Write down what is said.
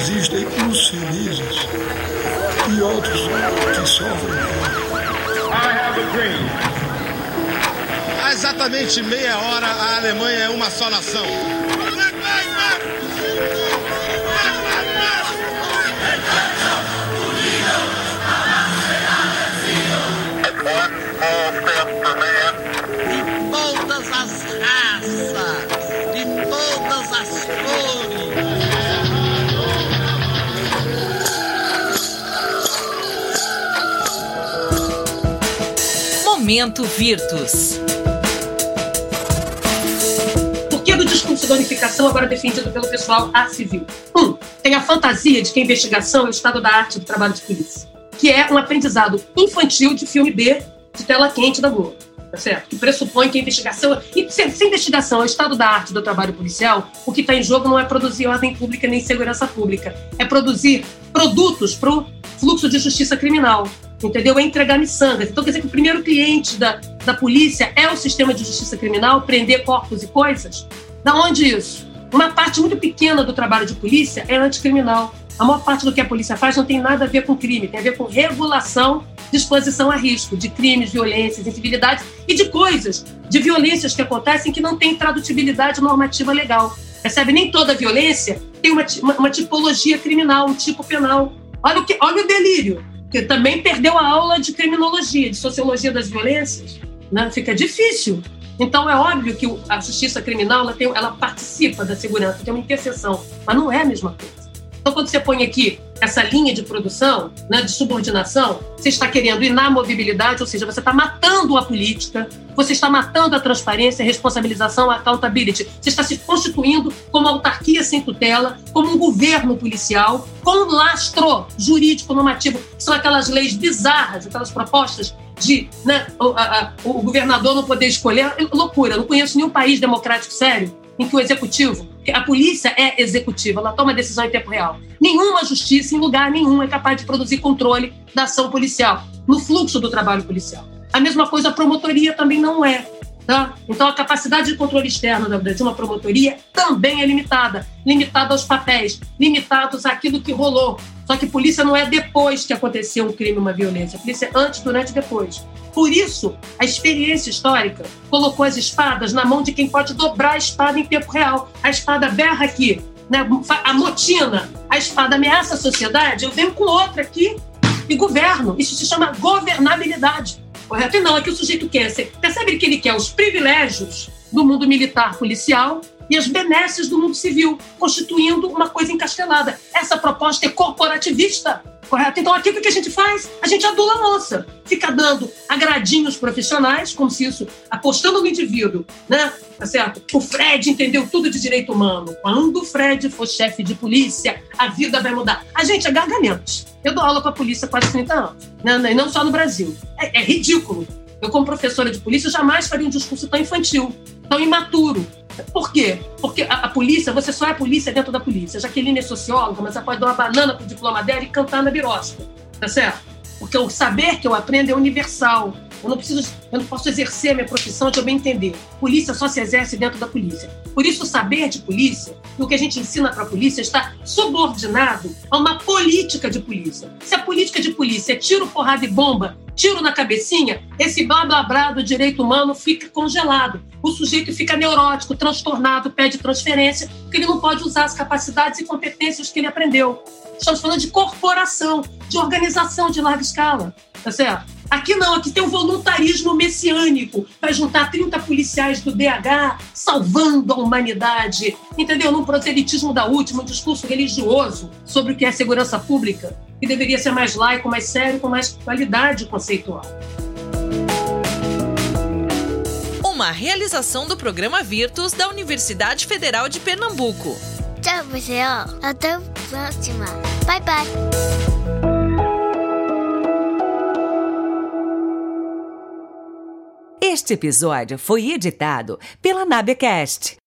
existem uns felizes e outros que sofrem. Há exatamente meia hora, a Alemanha é uma só nação. de todas as Momento Virtus. Por que do discurso da unificação agora defendido pelo pessoal A civil? Um, tem a fantasia de que a investigação é o estado da arte do trabalho de polícia, que é um aprendizado infantil de filme B de tela quente da Globo. Tá certo? Que pressupõe que a investigação. E se, se investigação é o estado da arte do trabalho policial, o que está em jogo não é produzir ordem pública nem segurança pública. É produzir produtos para o fluxo de justiça criminal. Entendeu? É entregar miçangas. Então, quer dizer que o primeiro cliente da, da polícia é o sistema de justiça criminal, prender corpos e coisas? Da onde isso? Uma parte muito pequena do trabalho de polícia é anticriminal. A maior parte do que a polícia faz não tem nada a ver com crime, tem a ver com regulação de exposição a risco, de crimes, violências, incivilidades e de coisas, de violências que acontecem que não têm tradutibilidade normativa legal. Percebe? Nem toda violência tem uma, uma, uma tipologia criminal, um tipo penal. Olha o, que, olha o delírio, que também perdeu a aula de criminologia, de sociologia das violências. Né? Fica difícil. Então, é óbvio que a justiça criminal ela, tem, ela participa da segurança, tem uma interseção, mas não é a mesma coisa. Então, quando você põe aqui essa linha de produção, né, de subordinação, você está querendo inamovibilidade, ou seja, você está matando a política, você está matando a transparência, a responsabilização, a accountability. Você está se constituindo como autarquia sem tutela, como um governo policial, com um lastro jurídico normativo, são aquelas leis bizarras, aquelas propostas de né, o, a, o governador não poder escolher. Loucura, não conheço nenhum país democrático sério em que o executivo, a polícia é executiva, ela toma decisão em tempo real. Nenhuma justiça, em lugar nenhum, é capaz de produzir controle da ação policial, no fluxo do trabalho policial. A mesma coisa a promotoria também não é. Tá? Então, a capacidade de controle externo de uma promotoria também é limitada limitada aos papéis, limitados àquilo que rolou. Só que polícia não é depois que aconteceu um crime, uma violência. A polícia é antes, durante e depois. Por isso, a experiência histórica colocou as espadas na mão de quem pode dobrar a espada em tempo real. A espada berra aqui, né? a motina, a espada ameaça a sociedade, eu venho com outra aqui e governo. Isso se chama governabilidade. Correto? E não, é que o sujeito quer. Você percebe que ele quer os privilégios do mundo militar policial e as benesses do mundo civil, constituindo uma coisa encastelada. Essa proposta é corporativista, correto? Então, aqui o que a gente faz? A gente adula a moça, fica dando agradinhos profissionais, como se isso, apostando no indivíduo, né? Tá certo? O Fred entendeu tudo de direito humano. Quando o Fred for chefe de polícia, a vida vai mudar. A gente é gargalhante. Eu dou aula para a polícia há quase 30 anos, né? e não só no Brasil. É, é ridículo. Eu, como professora de polícia, jamais faria um discurso tão infantil, tão imaturo, por quê? Porque a, a, polícia, você só é polícia dentro da polícia. Jaqueline é socióloga, mas ela pode dar uma banana pro diploma dela e cantar na birosca, tá certo? Porque o saber que eu aprendo é universal. Eu não preciso, eu não posso exercer a minha profissão de eu bem entender. Polícia só se exerce dentro da polícia. Por isso, o saber de polícia e o que a gente ensina para a polícia está subordinado a uma política de polícia. Se a política de polícia é tiro, porrada e bomba, tiro na cabecinha, esse blá blá blá do direito humano fica congelado. O sujeito fica neurótico, transtornado, pede transferência, porque ele não pode usar as capacidades e competências que ele aprendeu. Estamos falando de corporação, de organização de larga escala, tá certo? Aqui não, aqui tem um voluntarismo messiânico para juntar 30 policiais do DH salvando a humanidade, entendeu? Num proselitismo da última, um discurso religioso sobre o que é segurança pública, que deveria ser mais laico, mais sério, com mais qualidade conceitual. Uma realização do programa Virtus da Universidade Federal de Pernambuco. Tchau, pessoal. Até a próxima. Bye, bye. Este episódio foi editado pela Nabecast.